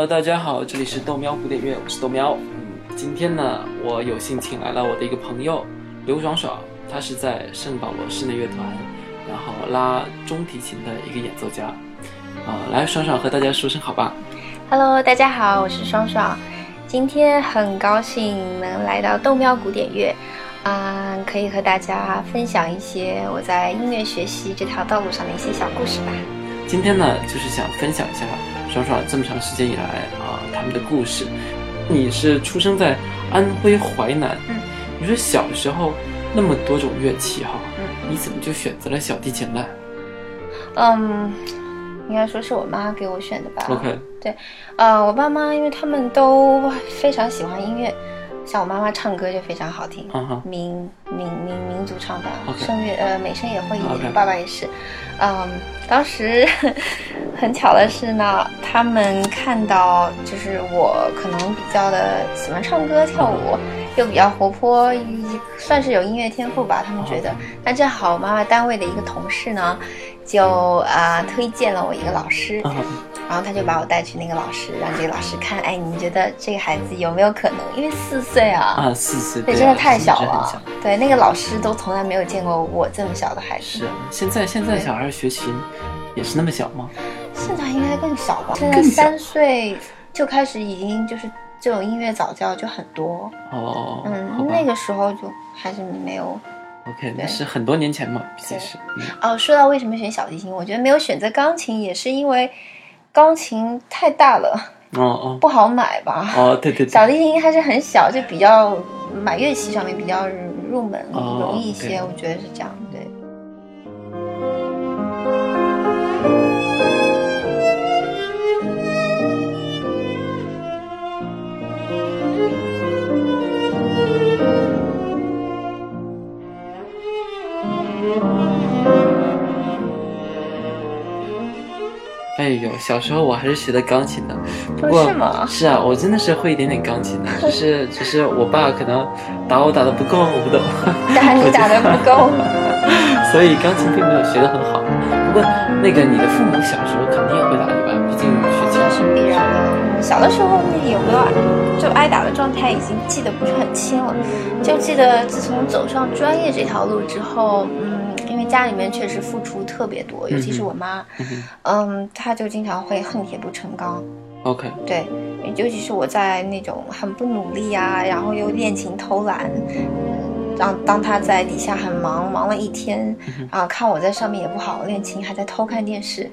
Hello，大家好，这里是豆喵古典乐，我是豆喵。嗯，今天呢，我有幸请来了我的一个朋友刘爽爽，他是在圣保罗室内乐团，然后拉中提琴的一个演奏家。啊、来，爽爽和大家说声好吧。Hello，大家好，我是爽爽。今天很高兴能来到豆喵古典乐，啊、可以和大家分享一些我在音乐学习这条道路上的一些小故事吧。今天呢，就是想分享一下爽爽这么长时间以来啊、他们的故事。你是出生在安徽淮南，嗯，你说小时候那么多种乐器哈，嗯，你怎么就选择了小提琴呢嗯，应该说是我妈给我选的吧。？OK，对呃，我爸妈因为他们都非常喜欢音乐，像我妈妈唱歌就非常好听，民民民民族唱法声乐呃美声也会一点爸爸也是，嗯，当时 很巧的是呢，他们看到就是我可能比较的喜欢唱歌跳舞，又比较活泼，算是有音乐天赋吧，他们觉得。那正好妈妈单位的一个同事呢，就啊、推荐了我一个老师，然后他就把我带去那个老师，让这个老师看，哎，你觉得这个孩子有没有可能？因为四岁啊，啊，四岁，对，啊真的太小了小。对，那个老师都从来没有见过我这么小的孩子。是，现在现在小孩学琴也是那么小吗？现在应该更小吧？现在三岁就开始已经就是这种音乐早教就很多。哦，嗯，那个时候就还是没有。OK，那是很多年前嘛，毕竟是，嗯哦，说到为什么选小提琴，我觉得没有选择钢琴，也是因为钢琴太大了，哦哦不好买吧。哦，对对对，小提琴还是很小，就比较买乐器上面比较入门，哦容易一些，对我觉得是这样。对。小时候我还是学的钢琴的，不过哦是吗是啊，我真的是会一点点钢琴的，只是只是我爸可能打我打的不够，我不懂，打你打的不够。所以钢琴并没有学得很好。不过那个你的父母小时候肯定也会打你吧，毕竟学琴是必然的。小的时候那个有没有就挨打的状态已经记得不是很清了，就记得自从走上专业这条路之后，嗯，家里面确实付出特别多，尤其是我妈，嗯嗯，她就经常会恨铁不成钢。OK，对，尤其是我在那种很不努力啊，然后又练琴偷懒，让当她在底下很忙，忙了一天，啊，看我在上面也不好好练琴，还在偷看电视，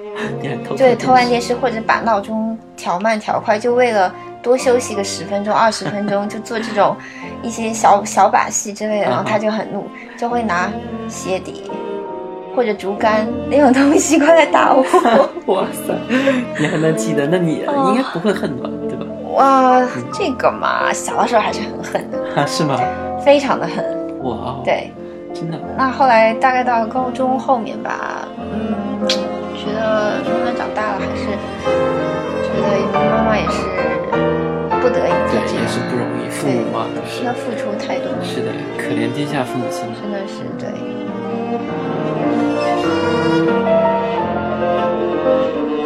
对，偷看电视或者把闹钟调慢调快，就为了多休息个十分钟、二十分钟，就做这种一些小小把戏之类的，然后他就很怒，就会拿鞋底或者竹竿那种东西过来打我。哇塞，你还能记得？那你哦应该不会恨吧？对吧？哇，这个嘛，小的时候还是很恨的，啊，是吗？非常的恨。哇哦，，对，真的，那后来大概到高中后面吧，嗯，觉得慢慢长大了，还是觉得妈妈也是不得已对才，这也是，不容易，父母嘛都是要。付出太多，是的，可怜天下父母心。真的是对。话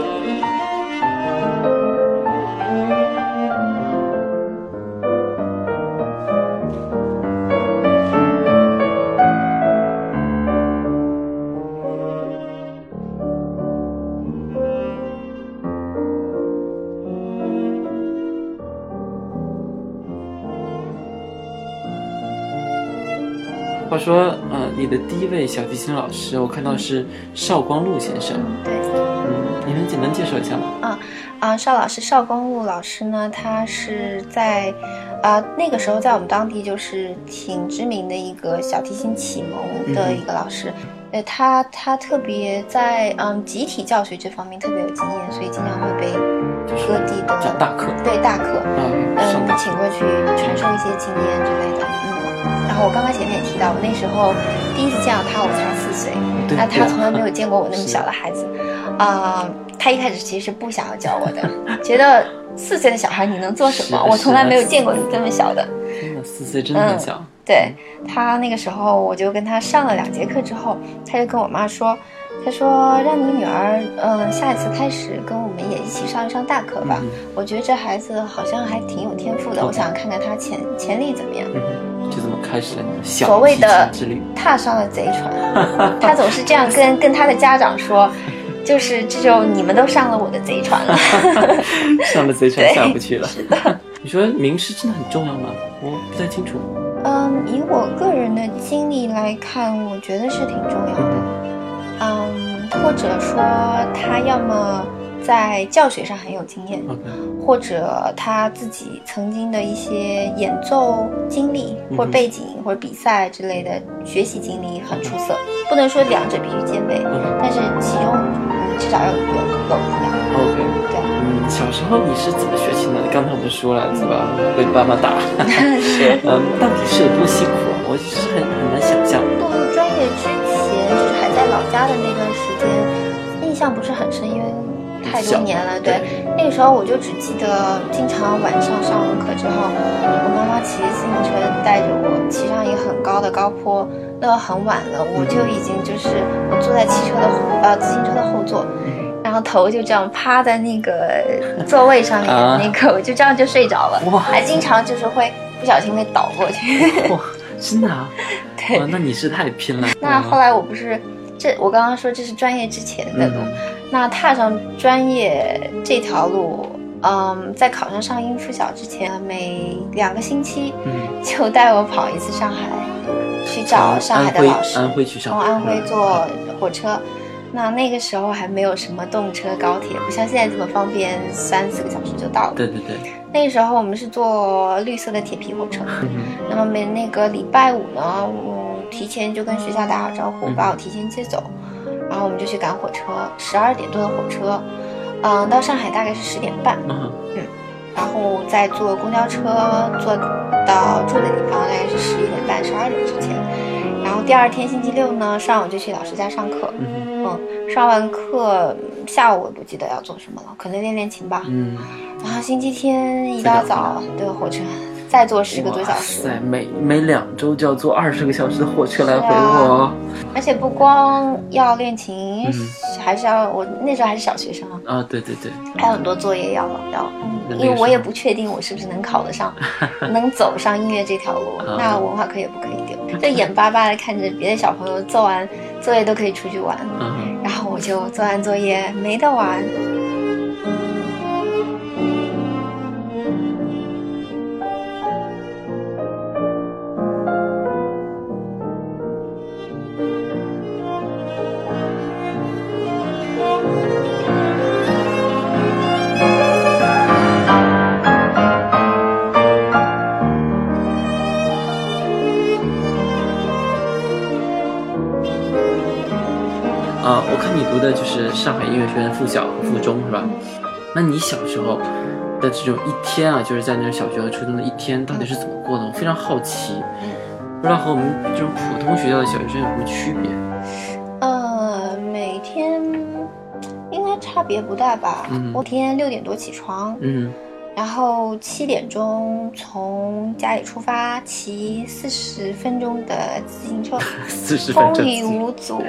说，呃，你的第一位小提琴老师，我看到是邵光禄先生。对，嗯，你能简单介绍一下吗？啊啊，邵老师邵光禄老师呢，他是在啊、那个时候在我们当地就是挺知名的一个小提琴启蒙的一个老师。呃，他他特别在嗯集体教学这方面特别有经验，所以经常会被各地的讲大课对大课嗯请过去传授一些经验之类的。嗯，然后我刚刚前面也提到，我那时候第一次见到他，我才四岁，那他从来没有 见过我那么小的孩子，啊、他一开始其实是不想要教我的，觉得四岁的小孩你能做什么？我从来没有见过你这么小的。真的，四岁真的很小。对他那个时候，我就跟他上了两节课之后，他就跟我妈说，他说让你女儿，嗯，下一次开始跟我们也一起上一上大课吧。嗯我觉得这孩子好像还挺有天赋的，我想看看他潜潜力怎么样。就这么开始了你的小所谓的之旅。踏上了贼船，他总是这样跟跟他的家长说，就是这就你们都上了我的贼船了。上了贼船下不去了。是的，你说名师真的很重要吗？我不太清楚。嗯，以我个人的经历来看，我觉得是挺重要的。嗯，或者说他要么在教学上很有经验或者他自己曾经的一些演奏经历或者背景或者比赛之类的学习经历很出色，不能说两者必须兼备，嗯但是其中你至少要有有一样。OK，对，嗯，小时候你是怎么学琴的？刚才我们说了，对吧？被爸妈打，是。嗯，到底是有多辛苦啊？我是很很难想象。步入专业之前，就是还在老家的那段时间，印象不是很深，因为太多年了。对，那个时候我就只记得，经常晚上上完课之后，我妈妈骑自行车带着我骑上一个很高的高坡，那很晚了，我就已经就是我坐在汽车的后呃自行车的后座。然后头就这样趴在那个 座位上面，啊那个我就这样就睡着了，哇还经常就是会不小心会倒过去。哇，真的啊？对，那你是太拼了。那后来我不是这，我刚刚说这是专业之前的路，嗯那踏上专业这条路，嗯，在考上上音附小之前，每两个星期嗯，就带我跑一次上海，去找上海的老师，安徽去上海从安徽嗯坐火车。那那个时候还没有什么动车、高铁，不像现在这么方便，三四个小时就到了。对对对，那个时候我们是坐绿色的铁皮火车，嗯那么每那个礼拜五呢，我，提前就跟学校打好招呼，嗯把我提前接走，然后我们就去赶火车，十二点多的火车，嗯，到上海大概是十点半，嗯然后再坐公交车坐到住的地方，大概是十一点半、十二点之前。然后第二天星期六呢，上午就去老师家上课，嗯嗯，上完课嗯下午我不记得要做什么了，可能练练琴吧。嗯，然后星期天一大早的火车，再坐十个多小时。对，每每两周就要坐二十个小时的火车来回，我而且不光要练琴，嗯。还是要我那时候还是小学生啊，啊，对对对，还有很多作业要要，因为我也不确定我是不是能考得上，能走上音乐这条路，啊。那文化课也不可以丢，就眼巴巴的看着别的小朋友做完作业都可以出去玩，嗯。然后我就做完作业没得玩。是上海音乐学院附小和附中是吧？那你小时候的这种一天啊，就是在那种小学和初中的一天，到底是怎么过的？我非常好奇，不知道和我们这种普通学校的小学生有什么区别？呃，每天应该差别不大吧？嗯我天六点多起床，嗯然后七点钟从家里出发，骑四十分钟的自行车，四十分风，雨无阻。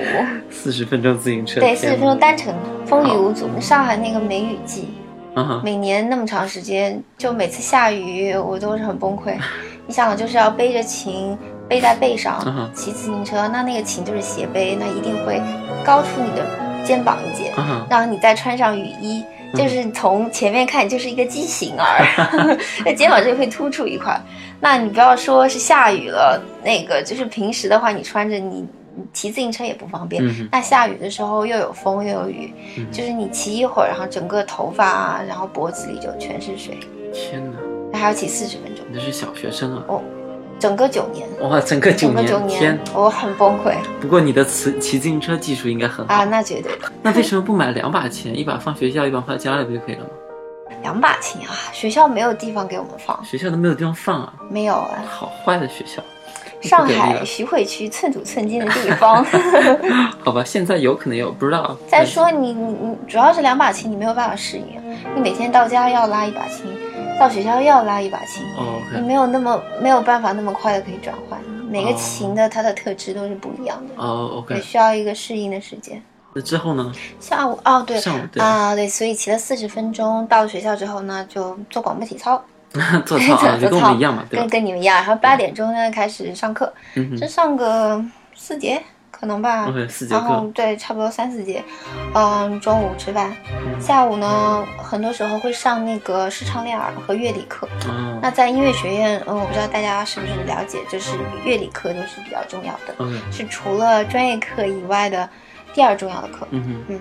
四十分钟自行车，对，四十分钟单程，风雨无阻。上海那个梅雨季，啊，每年那么长时间，就每次下雨我都是很崩溃。你想，就是要背着琴背在背上骑自行车，那那个琴就是斜背，那一定会高出你的肩膀一截，啊然后你再穿上雨衣。就是从前面看就是一个畸形儿，那肩膀这里会突出一块。那你不要说是下雨了，那个就是平时的话，你穿着你你骑自行车也不方便。嗯那下雨的时候又有风又有雨，嗯就是你骑一会儿，然后整个头发啊，然后脖子里就全是水，天哪，还要骑四十分钟，你这是小学生啊！哦，整个九年，哇，整个九整个九天。年，，我很崩溃。不过你的骑骑自行车技术应该很好。啊，那绝对。的，那为什么不买两把琴，一把放学校，一把放家里不就可以了吗？两把琴啊，学校没有地方给我们放，学校都没有地方放啊，没有啊，好坏的学校。上海徐汇区寸土寸金的地方。好吧，现在有可能有，不知道。再说你你你主要是两把琴，你没有办法适应，你每天到家要拉一把琴，到学校又要拉一把琴，哦你没有那么没有办法那么快的可以转换，每个哦琴的它的特质都是不一样的，哦也，OK，需要一个适应的时间。那之后呢？下午哦，对，下午对啊、对，所以骑了四十分钟，到了学校之后呢，就做广播体操，做操 跟我们一样嘛，对跟？跟你们一样。然后八点钟呢开始上课，嗯就上个四节可能吧，OK，四节然后，对，差不多三四节。嗯，中午吃饭，下午呢，很多时候会上那个视唱练耳和乐理课。嗯那在音乐学院，嗯，我不知道大家是不是了解，就是乐理课就是比较重要的。是除了专业课以外的第二重要的课。嗯，嗯，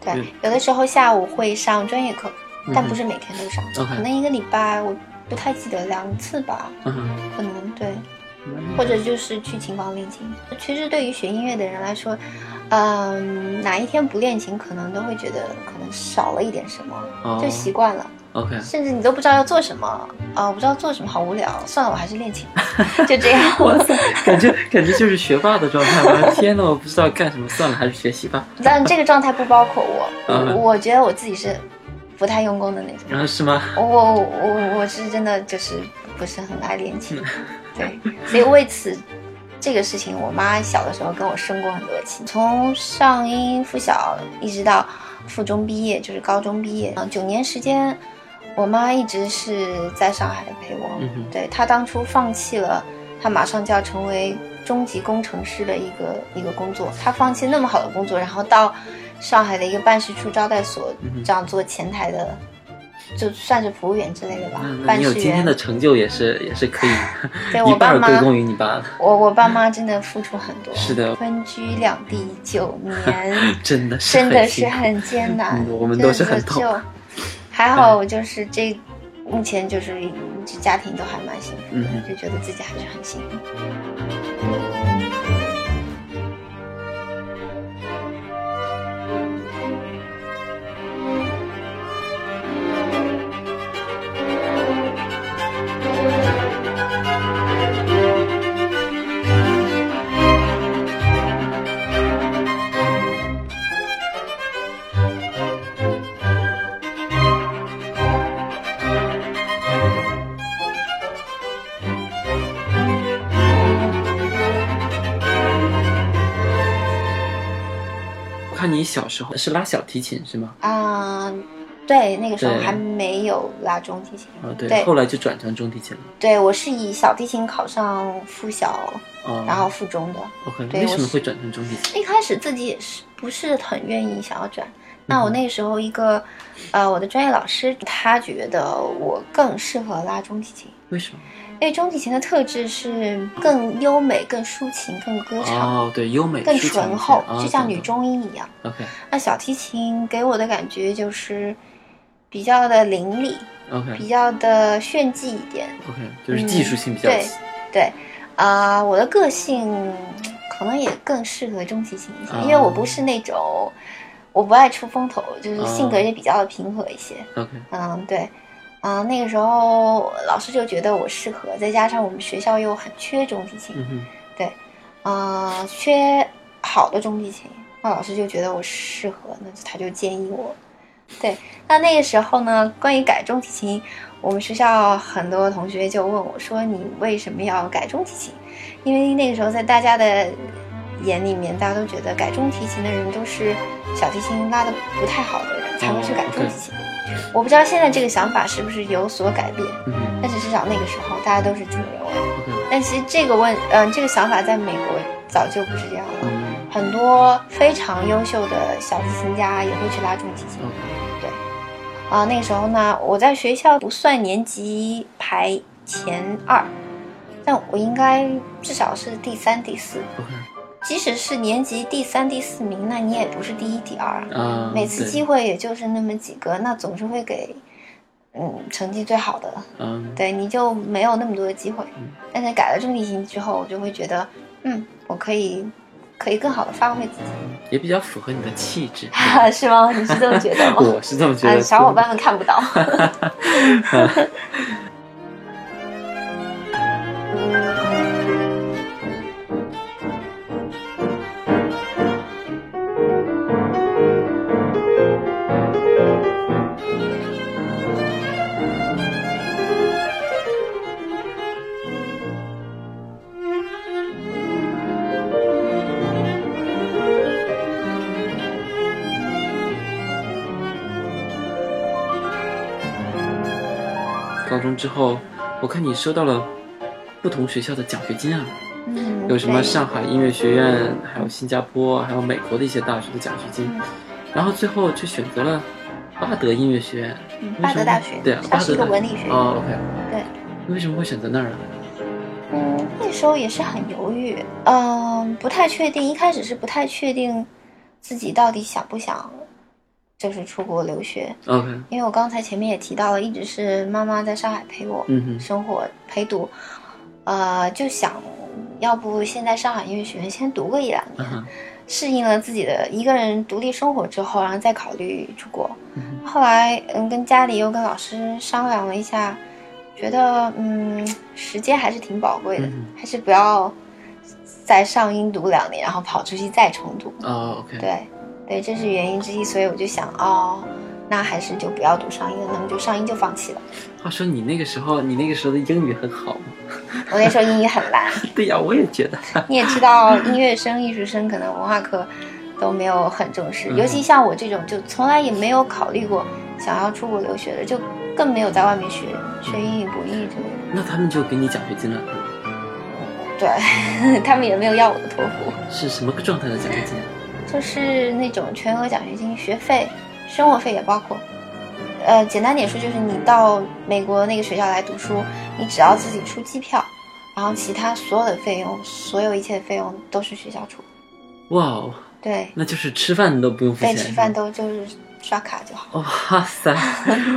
对对，有的时候下午会上专业课，但不是每天都上。可能一个礼拜我不太记得两次吧，嗯，可能对，嗯或者就是去琴房练琴。其实对于学音乐的人来说，嗯，哪一天不练琴，可能都会觉得可能少了一点什么，哦就习惯了，，OK，甚至你都不知道要做什么啊、我不知道做什么，好无聊，算了，我还是练琴吧，就这样。哇塞，感觉感觉就是学霸的状态。我的天呐，我不知道干什么，算了，还是学习吧。但这个状态不包括我，嗯我我觉得我自己是不太用功的那种。然后是吗？我我我是真的就是不是很爱练琴，对，所以为此这个事情，我妈小的时候跟我生过很多气，从上音附小一直到附中毕业，就是高中毕业，嗯，九年时间，我妈一直是在上海陪我，嗯哼对她当初放弃了，她马上就要成为中级工程师的一个一个工作，她放弃那么好的工作，然后到上海的一个办事处招待所这样做前台的。就算是服务员之类的吧，你有今天。的成就也是也是可以，对一我爸妈半归功于你爸，我我爸妈真的付出很多，是的分居两地九年，真的是真的是很艰难嗯，我们都是很痛就还好，我就是这目前就是这家庭都还蛮幸福嗯的，就觉得自己还是很幸运。小时候是拉小提琴是吗？啊、对，那个时候还没有拉中提琴。哦，对，对后来就转成中提琴了。对，我是以小提琴考上附小，哦，然后附中的。OK，对为什么会转成中提琴？一开始自己也是不是很愿意想要转。那我那个时候一个，呃，我的专业老师他觉得我更适合拉中提琴，为什么？因为中提琴的特质是更优美、更抒情、更歌唱、哦，对，优美、更醇厚，哦就像女中音一样。OK 那小提琴给我的感觉就是比较的凌厉，OK 比较的炫技一点。OK，就是技术性比较嗯对对，啊、我的个性可能也更适合中提琴一些，啊因为我不是那种我不爱出风头，就是啊性格也比较的平和一些。OK 嗯，对，嗯、那个时候老师就觉得我适合，再加上我们学校又很缺中提琴，对，嗯、缺好的中提琴，那老师就觉得我适合，那他就建议我。对，那那个时候呢，关于改中提琴，我们学校很多同学就问我说：“你为什么要改中提琴？”因为那个时候在大家的眼里面，大家都觉得改中提琴的人都是小提琴拉的不太好的人才会去改中提琴。我不知道现在这个想法是不是有所改变，嗯但是至少那个时候大家都是这么认为。OK 但其实这个问，嗯、这个想法在美国早就不是这样了。嗯很多非常优秀的小提琴家也会去拉重提琴。OK 啊、那个时候呢，我在学校不算年级排前二，但我应该至少是第三、第四。即使是年级第三、第四名，那你也不是第一、第二啊。啊，每次机会也就是那么几个，那总是会给嗯成绩最好的。嗯对，你就没有那么多的机会嗯。但是改了中提琴之后，我就会觉得，嗯，我可以可以更好的发挥自己。也比较符合你的气质。是吗？你是这么觉得吗？我是这么觉啊，得。小伙伴们看不到。之后，我看你收到了不同学校的奖学金啊，嗯，有什么上海音乐学院，还有新加坡，还有美国的一些大学的奖学金，嗯。然后最后却选择了巴德音乐学院。巴德大学，对啊，巴德文理学院。哦，OK，对，你为什么会选择那儿呢？嗯，那时候也是很犹豫，嗯，不太确定，一开始是不太确定自己到底想不想，就是出国留学，OK，因为我刚才前面也提到了，一直是妈妈在上海陪我，嗯哼，生活陪读，呃，就想要不先在上海音乐学院先读个一两年，嗯，适应了自己的一个人独立生活之后，然后再考虑出国。嗯。后来，嗯，跟家里又跟老师商量了一下，觉得嗯，时间还是挺宝贵的，嗯还是不要再上音读两年，然后跑出去再重读。哦，OK，对，对，这是原因之一，所以我就想，哦，那还是就不要读上英了，那么就上英就放弃了。话说你那个时候，你那个时候的英语很好吗？我那时候英语很烂，对呀，我也觉得。你也知道，音乐生、艺术生可能文化课都没有很重视，嗯尤其像我这种，就从来也没有考虑过想要出国留学的，就更没有在外面学学英语、博弈之类的。那他们就给你奖学金了，对 他们也没有要我的托福，是什么个状态的奖学金？就是那种全额奖学金，学费、生活费也包括。呃，简单点说，就是你到美国那个学校来读书，你只要自己出机票，然后其他所有的费用，所有一切的费用都是学校出。哇哦，对，那就是吃饭都不用付对，钱。吃饭都就是刷卡就好。哇塞，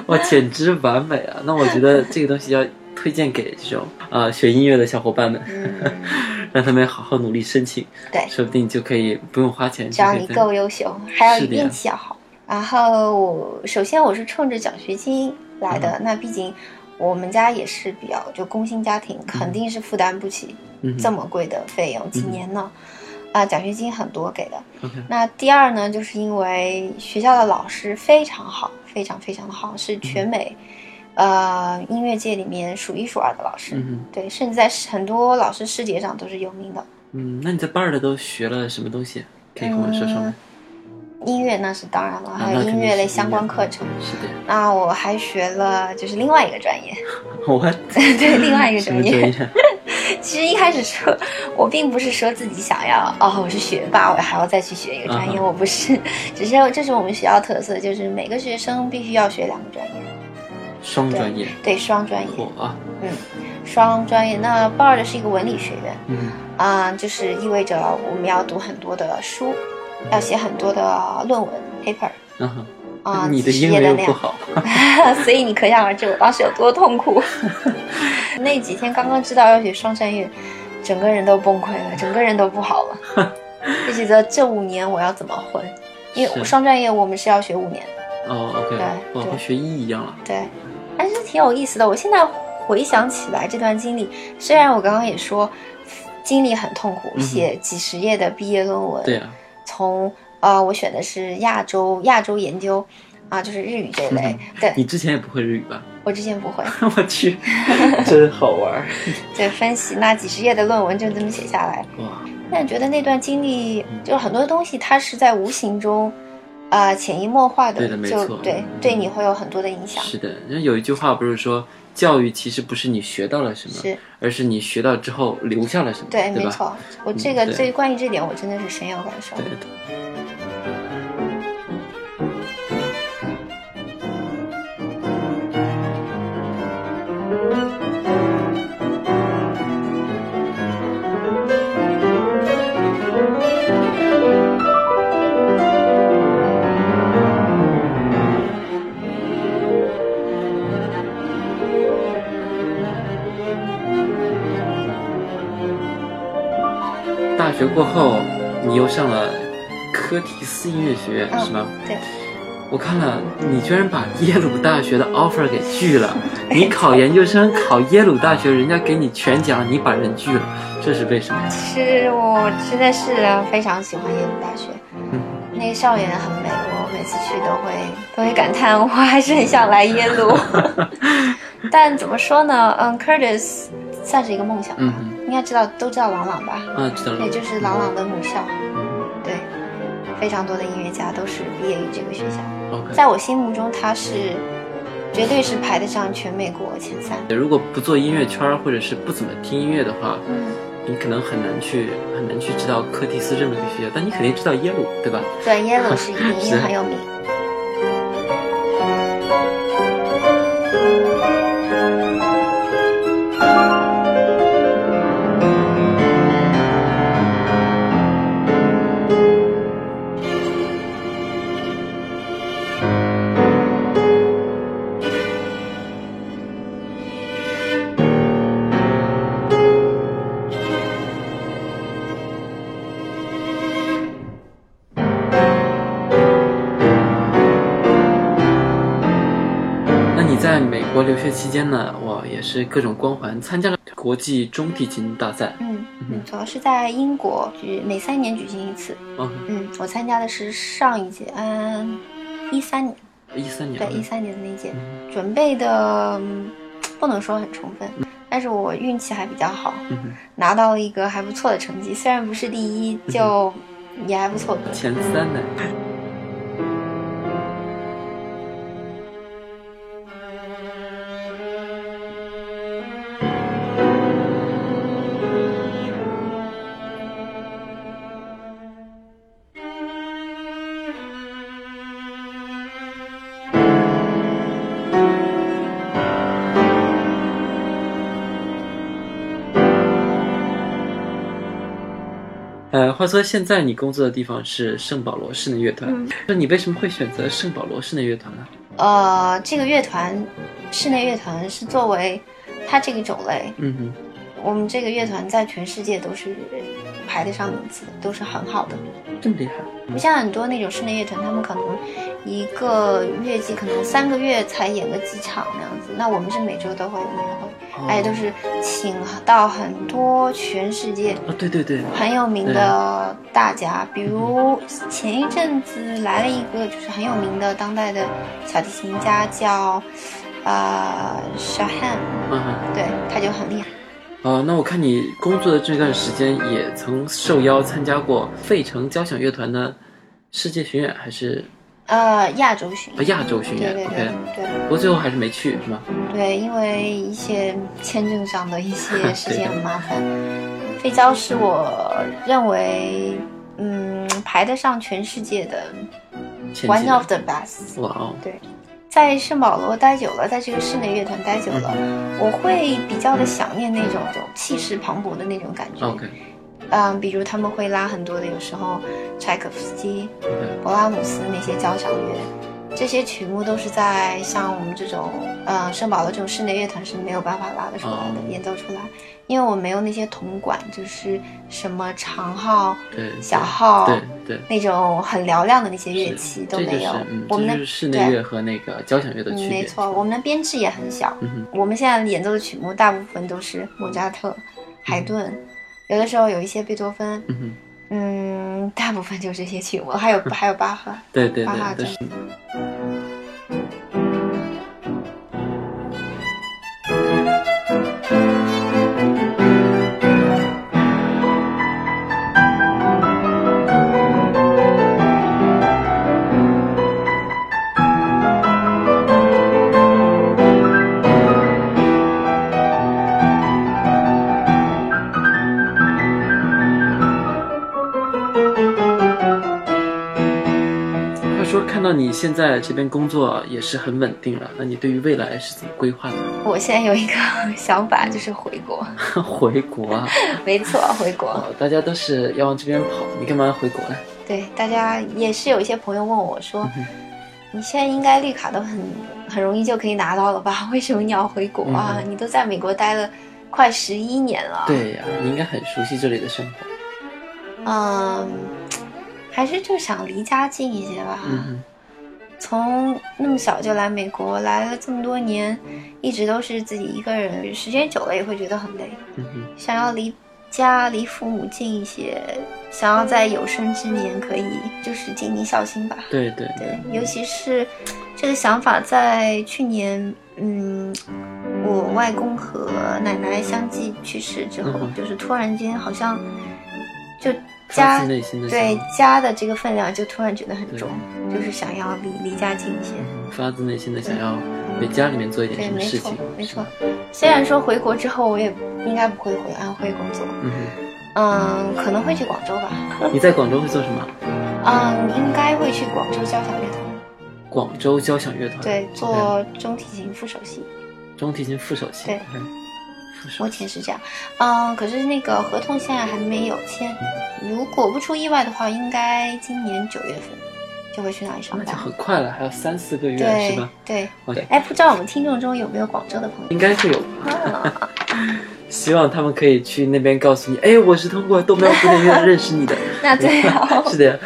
哇，简直完美啊！那我觉得这个东西要推荐给这种啊、学音乐的小伙伴们，嗯，让他们好好努力申请，对，说不定就可以不用花钱。只要你够优秀，还要运气要好。然后我首先我是冲着奖学金来的，嗯那毕竟我们家也是比较就工薪家庭，肯定是负担不起这么贵的费用，几年呢？啊，奖学金很多给的。那第二呢，就是因为学校的老师非常好，非常非常的好，是全美，呃，音乐界里面数一数二的老师。嗯，对，甚至在很多老师师节上都是有名的。嗯，那你在巴尔的都学了什么东西？可以跟我说说吗？音乐那是当然了，啊还有音乐类相关课程。是的，那我还学了就是另外一个专业，我 对，另外一个专业。其实一开始说，我并不是说自己想要哦，我是学霸，我还要再去学一个专业，我不是，只是这是我们学校特色，就是每个学生必须要学两个专业，双专业，对，双专业，嚯啊，嗯，双专业。那报的是一个文理学院。嗯。啊、就是意味着我们要读很多的书，要写很多的论文 paper 啊、你的英页的量。文又不好，所以你可想而知我当时有多痛苦。那几天刚刚知道要学双专业，整个人都崩溃了，整个人都不好了，就觉得这五年我要怎么混？因为是。双专业我们是要学五年的，哦，OK，对和学医一样了，对，还是挺有意思的。我现在回想起来这段经历，虽然我刚刚也说经历很痛苦，写几十页的毕业论文，对啊，从呃我选的是亚洲亚洲研究啊，就是日语这一类，对你之前也不会日语吧？我之前不会。我去，真好玩儿 对，分析那几十页的论文就这么写下来。哇！但觉得那段经历，就很多东西它是在无形中，啊、潜移默化的，对的没就错对对你会有很多的影响。是的，人有一句话不是说，教育其实不是你学到了什么，是，而是你学到之后留下了什么，对，对？没错。我这个对这关于这点，我真的是深有感受。对。大学过后，你又上了科提斯音乐学院，嗯是吗？对，我看了，你居然把耶鲁大学的 offer 给拒了。你考研究生考耶鲁大学，人家给你全奖，你把人拒了，这是为什么呀？其实我真的是非常喜欢耶鲁大学，嗯那个校园很美，我每次去都会都会感叹，我还是很想来耶鲁。但怎么说呢？嗯，Curtis 算是一个梦想吧。嗯哼，应该知道都知道朗朗吧？啊，知道了也。就是朗朗的母校。对，非常多的音乐家都是毕业于这个学校。在我心目中，他是绝对是排得上全美国前三。如果不做音乐圈儿，或者是不怎么听音乐的话，嗯，你可能很难去很难去知道柯蒂斯这么一个学校，但你肯定知道耶鲁，对吧？对，Yellow 是一定，因是为很有名。期间呢，我，也是各种光环，参加了国际中提琴大赛。嗯，嗯没错，是在英国举每三年举行一次。嗯，嗯，我参加的是上一届，嗯，一三年，一三年。对，一三年的那一届，嗯准备的嗯不能说很充分，但是我运气还比较好，嗯拿到了一个还不错的成绩，虽然不是第一，就也还不错。前三呢。呃，话说现在你工作的地方是圣保罗室内乐团，嗯那你为什么会选择圣保罗室内乐团呢？呃，这个乐团，室内乐团是作为它这个种类，嗯哼，我们这个乐团在全世界都是排得上名次的，都是很好的。这么厉害。不像很多那种室内乐团，他们可能一个乐季可能三个月才演个几场那样子。那我们是每周都会有而且都是请到很多全世界啊，对对对，很有名的大家，比如前一阵子来了一个就是很有名的当代的小提琴家叫呃 Shahan，嗯哼。对，他就很厉害。哦，那我看你工作的这段时间也曾受邀参加过费城交响乐团的世界巡演，还是呃，亚洲巡呃演，亚洲巡演对对对？OK，对。不过最后还是没去，是吧？对，因为一些签证上的一些事情很麻烦。飞交是我认为，嗯，排得上全世界的 one of the best。哇哦，对，在圣保罗待久了，在这个室内乐团待久了，我会比较的想念那种种气势磅礴的那种感觉。OK，嗯，比如他们会拉很多的，有时候柴可夫斯基、勃拉姆斯那些交响乐，这些曲目都是在像我们这种呃圣保罗这种室内乐团是没有办法拉得出来的，哦演奏出来，因为我没有那些铜管，就是什么长号、对，小号对对，那种很嘹亮的那些乐器都没有。是嗯，我们的室内乐和那个交响乐的区嗯，没错，我们的编制也很小。嗯，我们现在演奏的曲目大部分都是莫扎特、海顿，有的时候有一些贝多芬，嗯，嗯，大部分就这些曲目，还有还有巴赫。对对巴哈现在这边工作也是很稳定了，那你对于未来是怎么规划的？我现在有一个想法，就是回国。回国啊？没错，回国。哦，大家都是要往这边跑，你干嘛要回国呢？对，大家也是有一些朋友问我说嗯：“你现在应该绿卡都很很容易就可以拿到了吧？为什么你要回国啊？嗯你都在美国待了快十一年了。”，对呀、你应该很熟悉这里的生活。嗯，还是就想离家近一些吧。嗯从那么小就来美国，来了这么多年，一直都是自己一个人，时间久了也会觉得很累。想要离家、离父母近一些，想要在有生之年可以就是尽尽孝心吧。对对对，尤其是这个想法在去年，嗯，我外公和奶奶相继去世之后，嗯就是突然间好像就家发自内心的对家的这个分量就突然觉得很重，就是想要离离家近一些。发自内心的想要为家里面做一点对，没错什么事情，没错。虽然说回国之后，我也应该不会回安徽工作，嗯嗯，可能会去广州吧，你在广州会做什么？嗯，应该会去广州交响乐团，广州交响乐团，对，做中提琴副首席。中提琴副首席，对目前是这样，嗯，可是那个合同现在还没有签，如果不出意外的话，应该今年九月份就会去那里上班那就。很快了，还有三四个月对是吧？对，OK，哎，不知道我们听众中有没有广州的朋友？应该是有吧。啊 希望他们可以去那边告诉你，哎，我是通过豆苗古典乐认识你的。那最好是的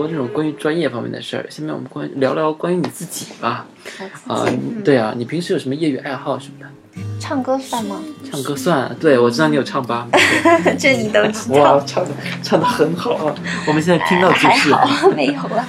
多这种关于专业方面的事儿，下面我们关聊聊关于你自己吧。啊、嗯对啊，你平时有什么业余爱好什么的？唱歌算吗？唱歌算，对我知道你有唱吧？这你都知哇，道，唱的唱的很好啊！我们现在听到就还是，好 没有了。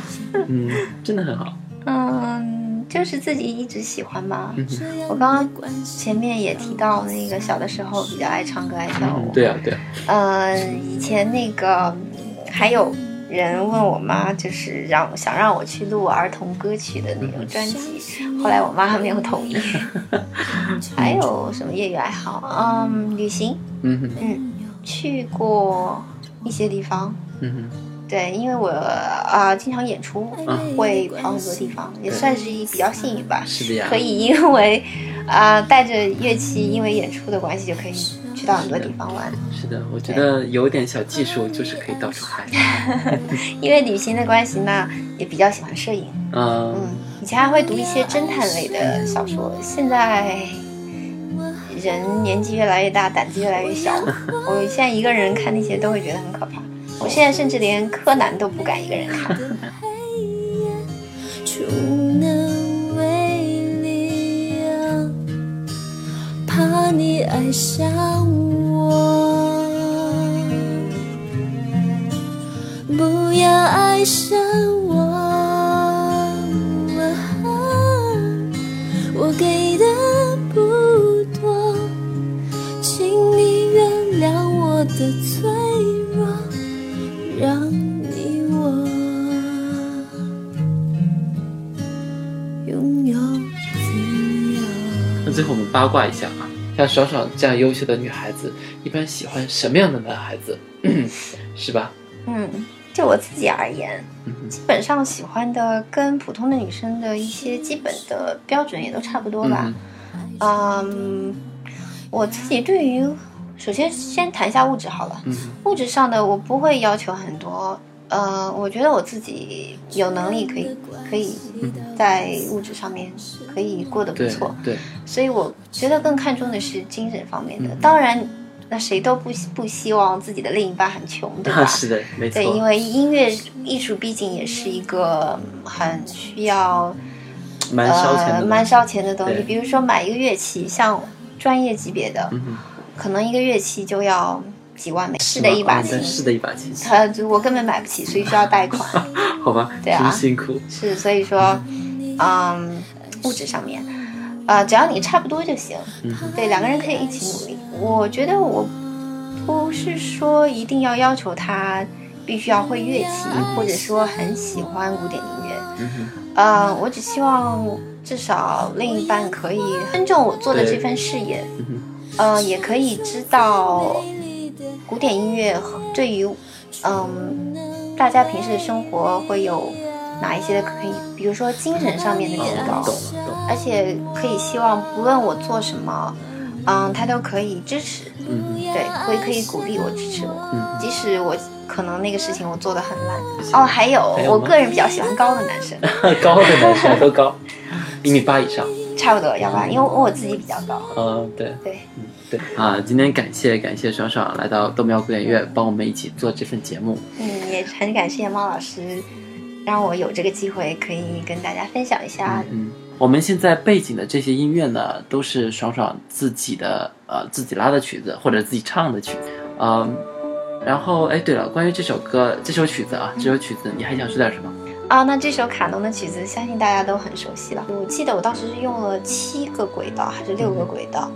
嗯，真的很好。嗯，就是自己一直喜欢吧。嗯我刚刚前面也提到，那个小的时候比较爱唱歌、爱跳嗯，舞。对啊，对啊，嗯，以前那个嗯还有人问我妈，就是让想让我去录儿童歌曲的那种专辑，后来我妈还没有同意。还有什么业余爱好？嗯，旅行，嗯哼，嗯，去过一些地方。嗯哼，对，因为我啊、经常演出，嗯会跑很多地方，也算是比较幸运吧。是的呀。可以因为啊、带着乐器，因为演出的关系，就可以去到很多地方玩。是的，我觉得有点小技术就是可以到处嗨。因为旅行的关系呢，也比较喜欢摄影。嗯，嗯，以前还会读一些侦探类的小说，现在人年纪越来越大，胆子越来越小。我现在一个人看那些都会觉得很可怕。我现在甚至连柯南都不敢一个人看。怕你爱上我，不要爱上我。我给的不多，请你原谅我的脆弱，让你我。拥有自由。那最后我们八卦一下，像爽爽这样优秀的女孩子，一般喜欢什么样的男孩子？是吧？嗯，就我自己而言，基本上喜欢的跟普通的女生的一些基本的标准也都差不多吧。嗯，我自己对于，首先先谈一下物质好了。嗯物质上的我不会要求很多，呃，我觉得我自己有能力可以可以在物质上面可以过得不错，对，所以我觉得更看重的是精神方面的。嗯当然，那谁都不希不希望自己的另一半很穷，对吧？是的，没错。对，因为音乐艺术毕竟也是一个嗯很需要蛮烧钱的，呃蛮烧钱的东西。比如说买一个乐器，像专业级别的，嗯，可能一个乐器就要几万美是的一把琴是的一把琴，呃，我根本买不起，所以需要贷款。好吧，对啊真辛苦。是，所以说，嗯，物质上面，呃，只要你差不多就行。嗯，对，两个人可以一起努力。我觉得我不是说一定要要求他必须要会乐器，或者说很喜欢古典音乐。嗯我只希望至少另一半可以尊重我做的这份事业，嗯也可以知道古典音乐对于嗯大家平时的生活会有哪一些的可以，比如说精神上面的提高哦，懂了懂。了。而且可以希望不论我做什么，嗯，他都可以支持，嗯哼，对，会可以鼓励我、支持我，嗯即使我可能那个事情我做的很烂。哦，还有我个人比较喜欢高的男生，高的男生都高，一米八以上。差不多要吧，因为我自己比较高，嗯，对，对，对啊，今天感谢感谢爽爽来到豆苗古典乐，帮我们一起做这份节目。嗯，也很感谢猫老师，让我有这个机会可以跟大家分享一下。嗯，我们现在背景的这些音乐呢，都是爽爽自己的呃自己拉的曲子或者自己唱的曲子。嗯，然后哎，对了，关于这首歌这首曲子啊，这首曲子你还想说点什么？啊，那这首卡农的曲子，相信大家都很熟悉了。我记得我当时是用了七个轨道还是六个轨道，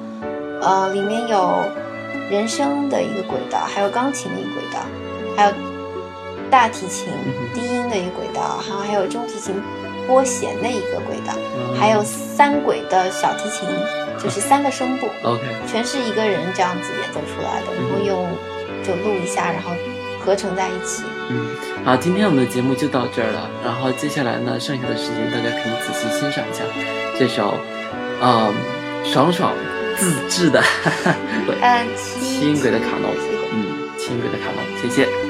呃，里面有人声的一个轨道，还有钢琴的一个轨道，还有大提琴低音的一个轨道，然后还有中提琴拨弦的一个轨道，还有三轨的小提琴，就是三个声部，OK，全是一个人这样子演奏出来的，然后用就录一下，然后合成在一起。嗯，好，今天我们的节目就到这儿了。然后接下来呢，剩下的时间大家可以仔细欣赏一下这首，嗯，爽爽自制的，嗯，七音轨的卡农，嗯，轻轨的卡农，谢谢。